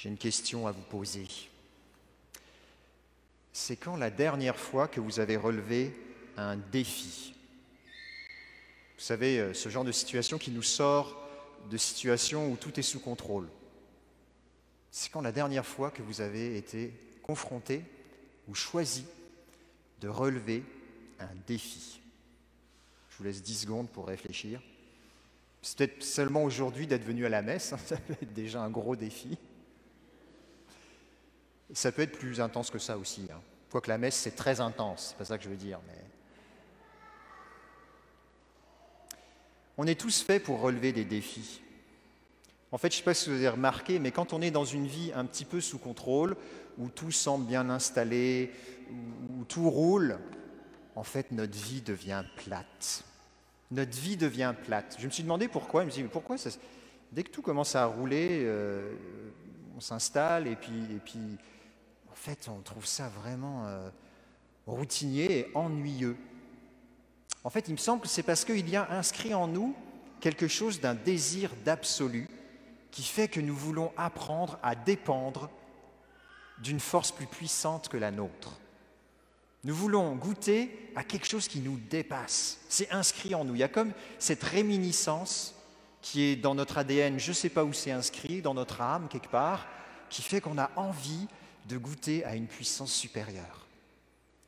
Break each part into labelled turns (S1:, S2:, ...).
S1: j'ai une question à vous poser. C'est quand la dernière fois que vous avez relevé un défi? Vous savez, euh, ce genre de situation qui nous sort de situations où tout est sous contrôle. C'est quand la dernière fois que vous avez été confronté ou choisi de relever un défi? Je vous laisse 10 secondes pour réfléchir. C'est peut-être seulement aujourd'hui d'être venu à la messe, hein, ça peut être déjà un gros défi. Ça peut être plus intense que ça aussi. Hein. Quoique la messe, c'est très intense, c'est pas ça que je veux dire. Mais... On est tous faits pour relever des défis. En fait, je ne sais pas si vous avez remarqué, mais quand on est dans une vie un petit peu sous contrôle, où tout semble bien installé, où tout roule, en fait, notre vie devient plate. Notre vie devient plate. Je me suis demandé pourquoi. Pourquoi. Dès que tout commence à rouler, euh, on s'installe et puis, et puis, fait, on trouve ça vraiment euh, routinier et ennuyeux. En fait, il me semble que c'est parce qu'il y a inscrit en nous quelque chose d'un désir d'absolu qui fait que nous voulons apprendre à dépendre d'une force plus puissante que la nôtre. Nous voulons goûter à quelque chose qui nous dépasse. C'est inscrit en nous. Il y a comme cette réminiscence qui est dans notre ADN, je ne sais pas où c'est inscrit, dans notre âme quelque part, qui fait qu'on a envie de goûter à une puissance supérieure,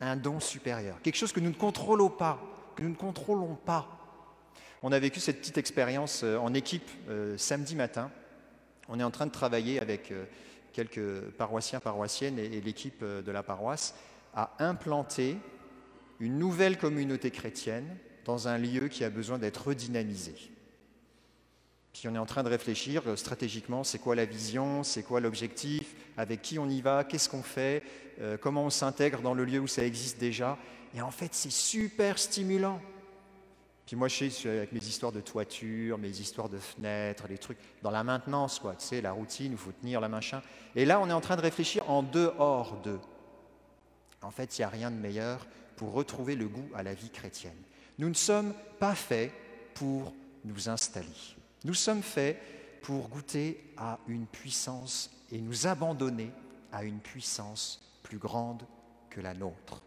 S1: un don supérieur, quelque chose que nous ne contrôlons pas, que nous ne contrôlons pas. On a vécu cette petite expérience euh, en équipe euh, samedi matin. On est en train de travailler avec euh, quelques paroissiens, paroissiennes et l'équipe de la paroisse à implanter une nouvelle communauté chrétienne dans un lieu qui a besoin d'être redynamisé. Puis on est en train de réfléchir euh, stratégiquement, c'est quoi la vision, c'est quoi l'objectif, avec qui on y va, qu'est-ce qu'on fait, euh, comment on s'intègre dans le lieu où ça existe déjà. Et en fait, c'est super stimulant. Puis moi, je suis avec mes histoires de toiture, mes histoires de fenêtres, les trucs, dans la maintenance, quoi, tu sais, la routine, il faut tenir la machin. Et là, on est en train de réfléchir en dehors de. En fait, il n'y a rien de meilleur pour retrouver le goût à la vie chrétienne. Nous ne sommes pas faits pour nous installer. Nous sommes faits pour goûter à une puissance et nous abandonner à une puissance plus grande que la nôtre.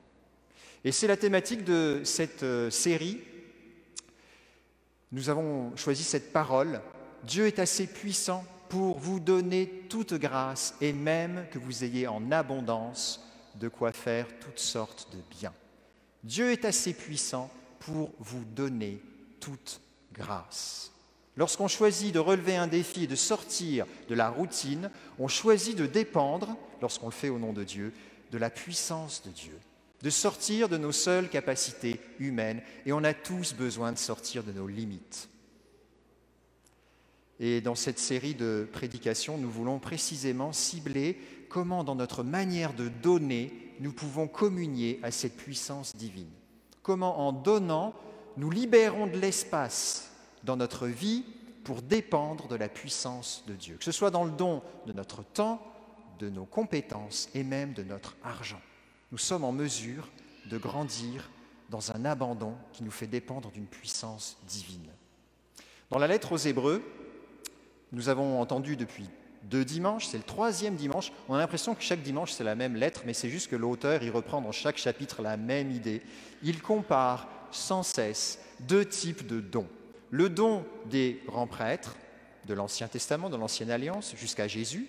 S1: Et c'est la thématique de cette euh, série. Nous avons choisi cette parole. Dieu est assez puissant pour vous donner toute grâce et même que vous ayez en abondance de quoi faire toutes sortes de biens. Dieu est assez puissant pour vous donner toute grâce. Lorsqu'on choisit de relever un défi et de sortir de la routine, on choisit de dépendre, lorsqu'on le fait au nom de Dieu, de la puissance de Dieu, de sortir de nos seules capacités humaines, et on a tous besoin de sortir de nos limites. Et dans cette série de prédications, nous voulons précisément cibler comment dans notre manière de donner, nous pouvons communier à cette puissance divine. Comment en donnant, nous libérons de l'espace dans notre vie pour dépendre de la puissance de Dieu, que ce soit dans le don de notre temps, de nos compétences et même de notre argent. Nous sommes en mesure de grandir dans un abandon qui nous fait dépendre d'une puissance divine. Dans la lettre aux Hébreux, nous avons entendu depuis deux dimanches, c'est le troisième dimanche. On a l'impression que chaque dimanche c'est la même lettre, mais c'est juste que l'auteur y reprend dans chaque chapitre la même idée. Il compare sans cesse deux types de dons. Le don des grands prêtres de l'Ancien Testament, de l'Ancienne Alliance, jusqu'à Jésus,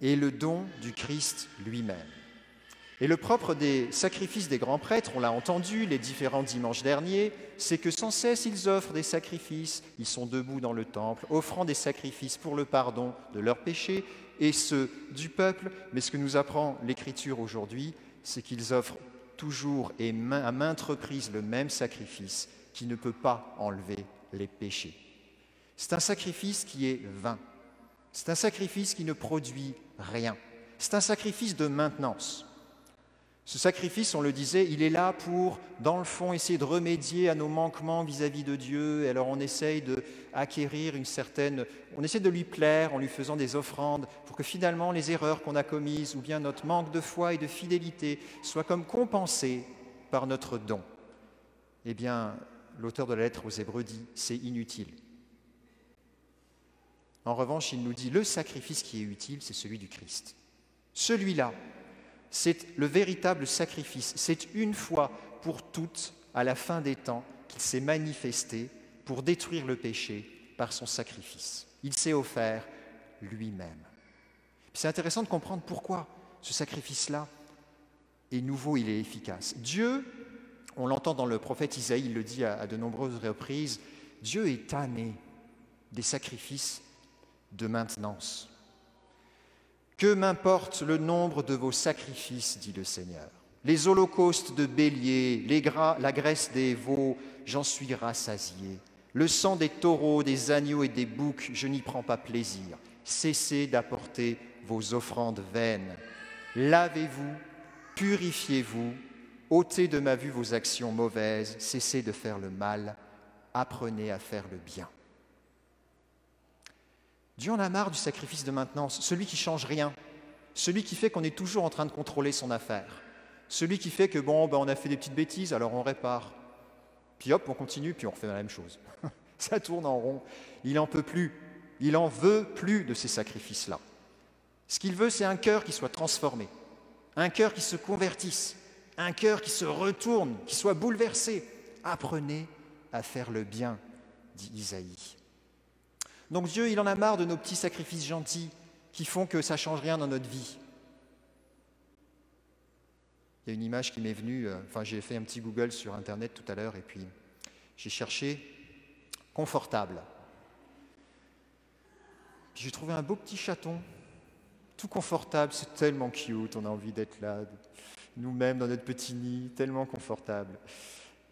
S1: et le don du Christ lui-même. Et le propre des sacrifices des grands prêtres, on l'a entendu les différents dimanches derniers, c'est que sans cesse ils offrent des sacrifices, ils sont debout dans le temple, offrant des sacrifices pour le pardon de leurs péchés et ceux du peuple. Mais ce que nous apprend l'Écriture aujourd'hui, c'est qu'ils offrent toujours et à maintes reprises le même sacrifice qui ne peut pas enlever les péchés. C'est un sacrifice qui est vain. C'est un sacrifice qui ne produit rien. C'est un sacrifice de maintenance. Ce sacrifice, on le disait, il est là pour, dans le fond, essayer de remédier à nos manquements vis-à-vis de Dieu. Et alors on essaye d'acquérir une certaine... On essaie de lui plaire en lui faisant des offrandes pour que finalement les erreurs qu'on a commises ou bien notre manque de foi et de fidélité soient comme compensés par notre don. Eh bien, l'auteur de la lettre aux Hébreux dit, c'est inutile. En revanche, il nous dit, le sacrifice qui est utile, c'est celui du Christ. Celui-là, c'est le véritable sacrifice. C'est une fois pour toutes, à la fin des temps, qu'il s'est manifesté pour détruire le péché par son sacrifice. Il s'est offert lui-même. C'est intéressant de comprendre pourquoi ce sacrifice-là est nouveau, il est efficace. Dieu, on l'entend dans le prophète Isaïe, il le dit à, de nombreuses reprises, Dieu est tanné des sacrifices de maintenance. Que m'importe le nombre de vos sacrifices, dit le Seigneur? Les holocaustes de béliers, la graisse des veaux, j'en suis rassasié. Le sang des taureaux, des agneaux et des boucs, je n'y prends pas plaisir. Cessez d'apporter vos offrandes vaines. Lavez-vous, purifiez-vous, ôtez de ma vue vos actions mauvaises, cessez de faire le mal, apprenez à faire le bien. Dieu en a marre du sacrifice de maintenance, celui qui change rien, celui qui fait qu'on est toujours en train de contrôler son affaire, celui qui fait que bon, ben, on a fait des petites bêtises, alors on répare. Puis hop, on continue, puis on refait la même chose. Ça tourne en rond. Il n'en peut plus. Il en veut plus de ces sacrifices-là. Ce qu'il veut, c'est un cœur qui soit transformé, un cœur qui se convertisse, un cœur qui se retourne, qui soit bouleversé. Apprenez à faire le bien, dit Isaïe. Donc Dieu, il en a marre de nos petits sacrifices gentils qui font que ça ne change rien dans notre vie. Il y a une image qui m'est venue, euh, enfin j'ai fait un petit Google sur Internet tout à l'heure et puis j'ai cherché confortable. J'ai trouvé un beau petit chaton, tout confortable, c'est tellement cute, on a envie d'être là, nous-mêmes dans notre petit nid, tellement confortable.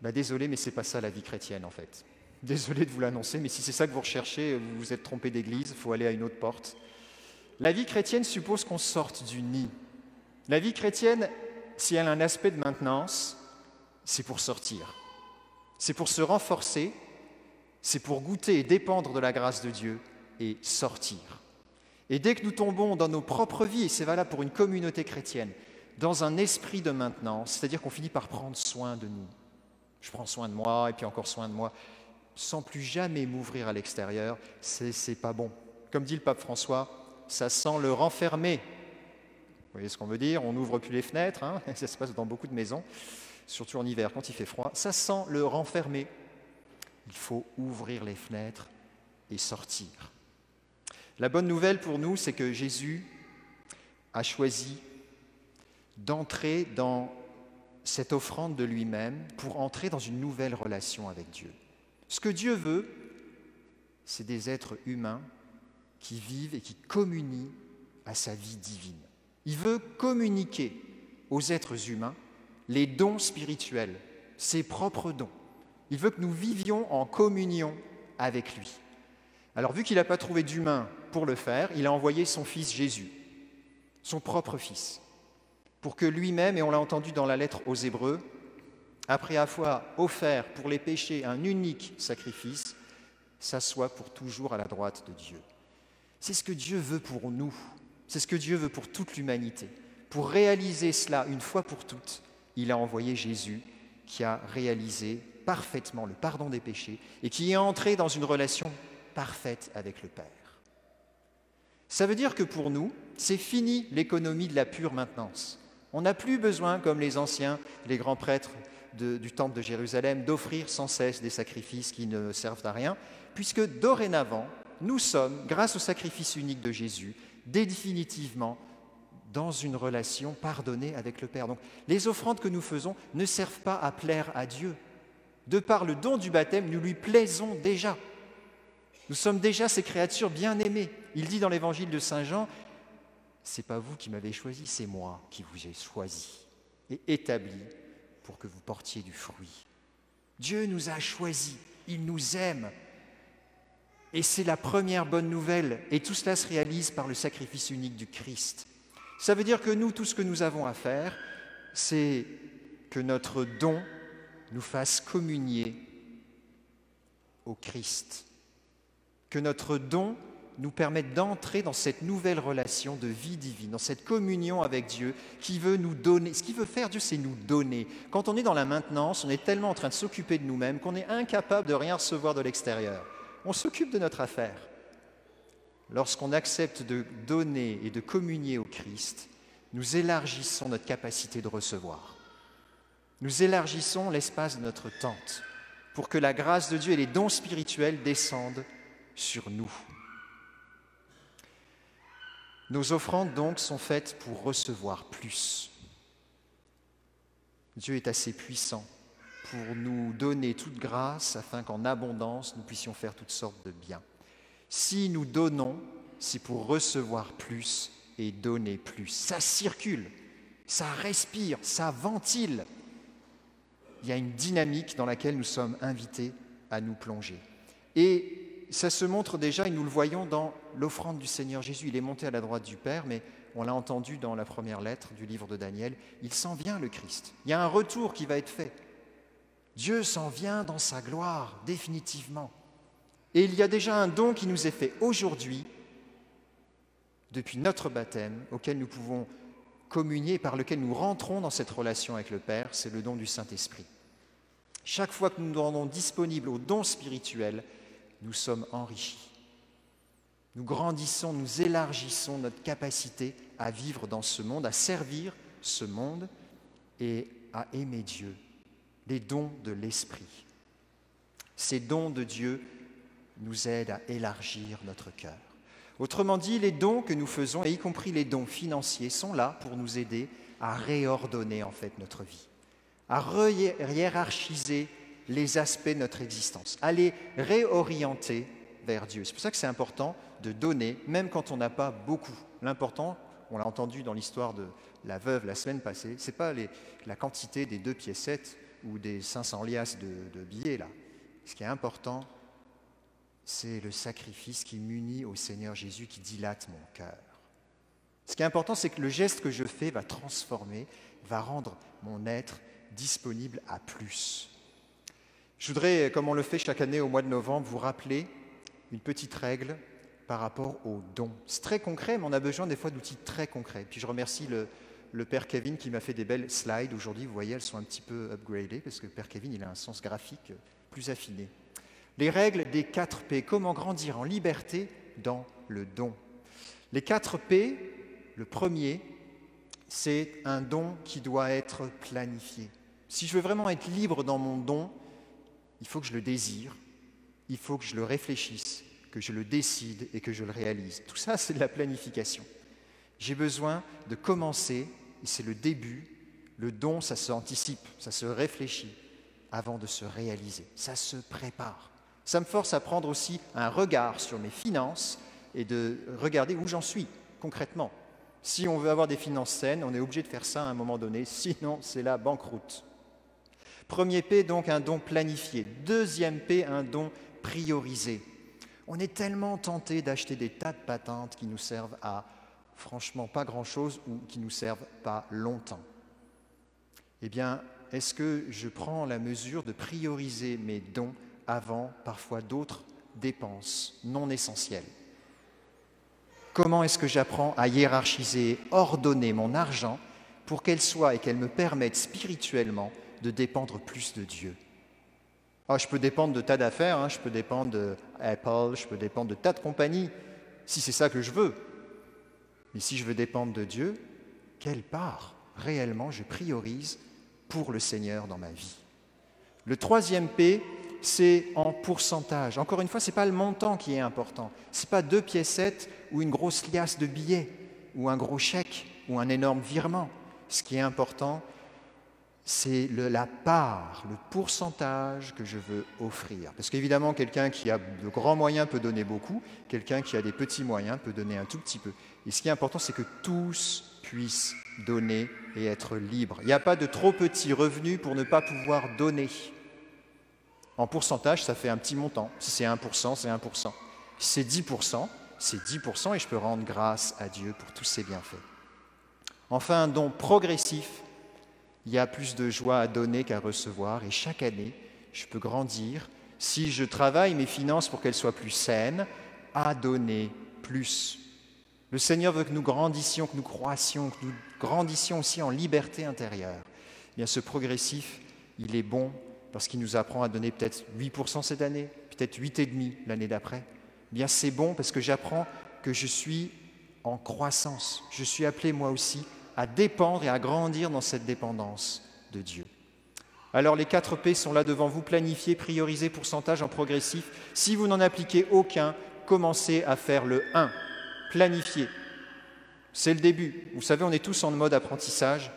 S1: Bah, désolé, mais c'est pas ça la vie chrétienne en fait. Désolé de vous l'annoncer, mais si c'est ça que vous recherchez, vous vous êtes trompé d'église, il faut aller à une autre porte. La vie chrétienne suppose qu'on sorte du nid. La vie chrétienne, si elle a un aspect de maintenance, c'est pour sortir. C'est pour se renforcer, c'est pour goûter et dépendre de la grâce de Dieu et sortir. Et dès que nous tombons dans nos propres vies, et c'est valable pour une communauté chrétienne, dans un esprit de maintenance, c'est-à-dire qu'on finit par prendre soin de nous. Je prends soin de moi et puis encore soin de moi sans plus jamais m'ouvrir à l'extérieur, c'est pas bon. Comme dit le pape François, ça sent le renfermer. Vous voyez ce qu'on veut dire? On n'ouvre plus les fenêtres, hein? Ça se passe dans beaucoup de maisons, surtout en hiver quand il fait froid. Ça sent le renfermer. Il faut ouvrir les fenêtres et sortir. La bonne nouvelle pour nous, c'est que Jésus a choisi d'entrer dans cette offrande de lui-même pour entrer dans une nouvelle relation avec Dieu. Ce que Dieu veut, c'est des êtres humains qui vivent et qui communient à sa vie divine. Il veut communiquer aux êtres humains les dons spirituels, ses propres dons. Il veut que nous vivions en communion avec lui. Alors vu qu'il n'a pas trouvé d'humain pour le faire, il a envoyé son fils Jésus, son propre fils, pour que lui-même, et on l'a entendu dans la lettre aux Hébreux, après avoir offert pour les péchés un unique sacrifice, s'assoit pour toujours à la droite de Dieu. C'est ce que Dieu veut pour nous, c'est ce que Dieu veut pour toute l'humanité. Pour réaliser cela une fois pour toutes, il a envoyé Jésus qui a réalisé parfaitement le pardon des péchés et qui est entré dans une relation parfaite avec le Père. Ça veut dire que pour nous, c'est fini l'économie de la pure maintenance. On n'a plus besoin, comme les anciens, les grands prêtres du temple de Jérusalem d'offrir sans cesse des sacrifices qui ne servent à rien, puisque dorénavant, nous sommes, grâce au sacrifice unique de Jésus, définitivement dans une relation pardonnée avec le Père. Donc les offrandes que nous faisons ne servent pas à plaire à Dieu. De par le don du baptême, nous lui plaisons déjà. Nous sommes déjà ces créatures bien aimées. Il dit dans l'évangile de Saint Jean, c'est pas vous qui m'avez choisi, c'est moi qui vous ai choisi et établi pour que vous portiez du fruit. Dieu nous a choisis, il nous aime. Et c'est la première bonne nouvelle. Et tout cela se réalise par le sacrifice unique du Christ. Ça veut dire que nous, tout ce que nous avons à faire, c'est que notre don nous fasse communier au Christ. Que notre don nous permettent d'entrer dans cette nouvelle relation de vie divine, dans cette communion avec Dieu qui veut nous donner. Ce qu'il veut faire, Dieu, c'est nous donner. Quand on est dans la maintenance, on est tellement en train de s'occuper de nous-mêmes qu'on est incapable de rien recevoir de l'extérieur. On s'occupe de notre affaire. lorsqu'on accepte de donner et de communier au Christ, nous élargissons notre capacité de recevoir. Nous élargissons l'espace de notre tente pour que la grâce de Dieu et les dons spirituels descendent sur nous. Nos offrandes donc sont faites pour recevoir plus. Dieu est assez puissant pour nous donner toute grâce afin qu'en abondance nous puissions faire toutes sortes de biens. Si nous donnons, c'est pour recevoir plus et donner plus. Ça circule, ça respire, ça ventile. Il y a une dynamique dans laquelle nous sommes invités à nous plonger. Et ça se montre déjà, et nous le voyons dans l'offrande du Seigneur Jésus. Il est monté à la droite du Père, mais on l'a entendu dans la première lettre du livre de Daniel, il s'en vient le Christ. Il y a un retour qui va être fait. Dieu s'en vient dans sa gloire, définitivement. Et il y a déjà un don qui nous est fait aujourd'hui, depuis notre baptême, auquel nous pouvons communier, par lequel nous rentrons dans cette relation avec le Père, c'est le don du Saint-Esprit. Chaque fois que nous nous rendons disponibles au don spirituel, nous sommes enrichis. Nous grandissons, nous élargissons notre capacité à vivre dans ce monde, à servir ce monde et à aimer Dieu les dons de l'Esprit. Ces dons de Dieu nous aident à élargir notre cœur. Autrement dit, les dons que nous faisons, y compris les dons financiers, sont là pour nous aider à réordonner en fait notre vie, à hiérarchiser les aspects de notre existence, à les réorienter vers Dieu. C'est pour ça que c'est important de donner, même quand on n'a pas beaucoup. L'important, on l'a entendu dans l'histoire de la veuve la semaine passée, ce n'est pas la quantité des deux piécettes ou des 500 liasses de, billets, là. Ce qui est important, c'est le sacrifice qui m'unit au Seigneur Jésus, qui dilate mon cœur. Ce qui est important, c'est que le geste que je fais va transformer, va rendre mon être disponible à plus. Je voudrais, comme on le fait chaque année au mois de novembre, vous rappeler une petite règle par rapport aux dons. C'est très concret, mais on a besoin des fois d'outils très concrets. Puis je remercie le, le père Kevin qui m'a fait des belles slides. Aujourd'hui, vous voyez, elles sont un petit peu upgradées parce que le père Kevin, il a un sens graphique plus affiné. Les règles des 4 P. Comment grandir en liberté dans le don? Les 4 P, le premier, c'est un don qui doit être planifié. Si je veux vraiment être libre dans mon don, il faut que je le désire, il faut que je le réfléchisse, que je le décide et que je le réalise. Tout ça, c'est de la planification. J'ai besoin de commencer, et c'est le début. Le don, ça se anticipe, ça se réfléchit avant de se réaliser. Ça se prépare. Ça me force à prendre aussi un regard sur mes finances et de regarder où j'en suis concrètement. Si on veut avoir des finances saines, on est obligé de faire ça à un moment donné, sinon c'est la banqueroute. Premier P, donc un don planifié. Deuxième P, un don priorisé. On est tellement tenté d'acheter des tas de patentes qui nous servent à franchement pas grand-chose ou qui nous servent pas longtemps. Eh bien, est-ce que je prends la mesure de prioriser mes dons avant parfois d'autres dépenses non essentielles? Comment est-ce que j'apprends à hiérarchiser, ordonner mon argent pour qu'elle soit et qu'elle me permette spirituellement de dépendre plus de Dieu ah, Je peux dépendre de tas d'affaires, hein, je peux dépendre d'Apple, je peux dépendre de tas de compagnies, si c'est ça que je veux. Mais si je veux dépendre de Dieu, quelle part réellement je priorise pour le Seigneur dans ma vie? Le troisième P, c'est en pourcentage. Encore une fois, ce n'est pas le montant qui est important. Ce n'est pas deux piécettes ou une grosse liasse de billets ou un gros chèque ou un énorme virement. Ce qui est important, c'est la part, le pourcentage que je veux offrir. Parce qu'évidemment, quelqu'un qui a de grands moyens peut donner beaucoup, quelqu'un qui a des petits moyens peut donner un tout petit peu. Et ce qui est important, c'est que tous puissent donner et être libres. Il n'y a pas de trop petits revenus pour ne pas pouvoir donner. En pourcentage, ça fait un petit montant. Si c'est 1%, c'est 1%. Si c'est 10%, c'est 10% et je peux rendre grâce à Dieu pour tous ses bienfaits. Enfin, un don progressif il y a plus de joie à donner qu'à recevoir et chaque année, je peux grandir si je travaille mes finances pour qu'elles soient plus saines, à donner plus. Le Seigneur veut que nous grandissions, que nous croissions, que nous grandissions aussi en liberté intérieure. Eh bien, ce progressif, il est bon parce qu'il nous apprend à donner peut-être 8% cette année, peut-être 8,5% l'année d'après. Eh bien, c'est bon parce que j'apprends que je suis en croissance. Je suis appelé moi aussi à dépendre et à grandir dans cette dépendance de Dieu. Alors les 4 P sont là devant vous, planifier, prioriser, pourcentage en progressif. Si vous n'en appliquez aucun, commencez à faire le 1, planifier. C'est le début. Vous savez, on est tous en mode apprentissage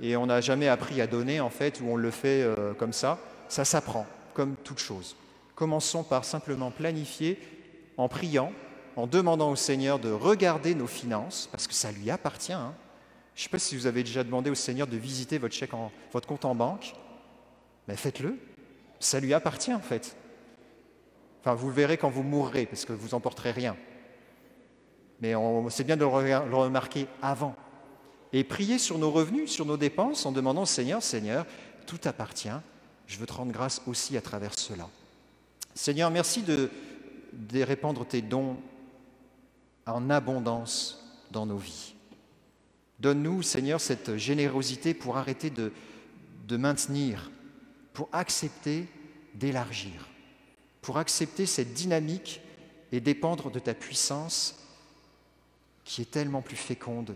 S1: et on n'a jamais appris à donner en fait, ou on le fait euh, comme ça. Ça s'apprend, comme toute chose. Commençons par simplement planifier en priant, en demandant au Seigneur de regarder nos finances, parce que ça lui appartient. Hein. Je ne sais pas si vous avez déjà demandé au Seigneur de visiter votre, chèque en, votre compte en banque, mais faites-le. Ça lui appartient en fait. Enfin, vous le verrez quand vous mourrez, parce que vous n'emporterez rien. Mais c'est bien de le remarquer avant. Et prier sur nos revenus, sur nos dépenses, en demandant au Seigneur, Seigneur, tout appartient, je veux te rendre grâce aussi à travers cela. Seigneur, merci de, de répandre tes dons en abondance dans nos vies. Donne-nous, Seigneur, cette générosité pour arrêter de, maintenir, pour accepter d'élargir, pour accepter cette dynamique et dépendre de ta puissance qui est tellement plus féconde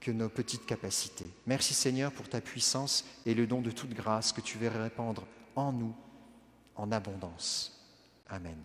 S1: que nos petites capacités. Merci Seigneur pour ta puissance et le don de toute grâce que tu veux répandre en nous en abondance. Amen.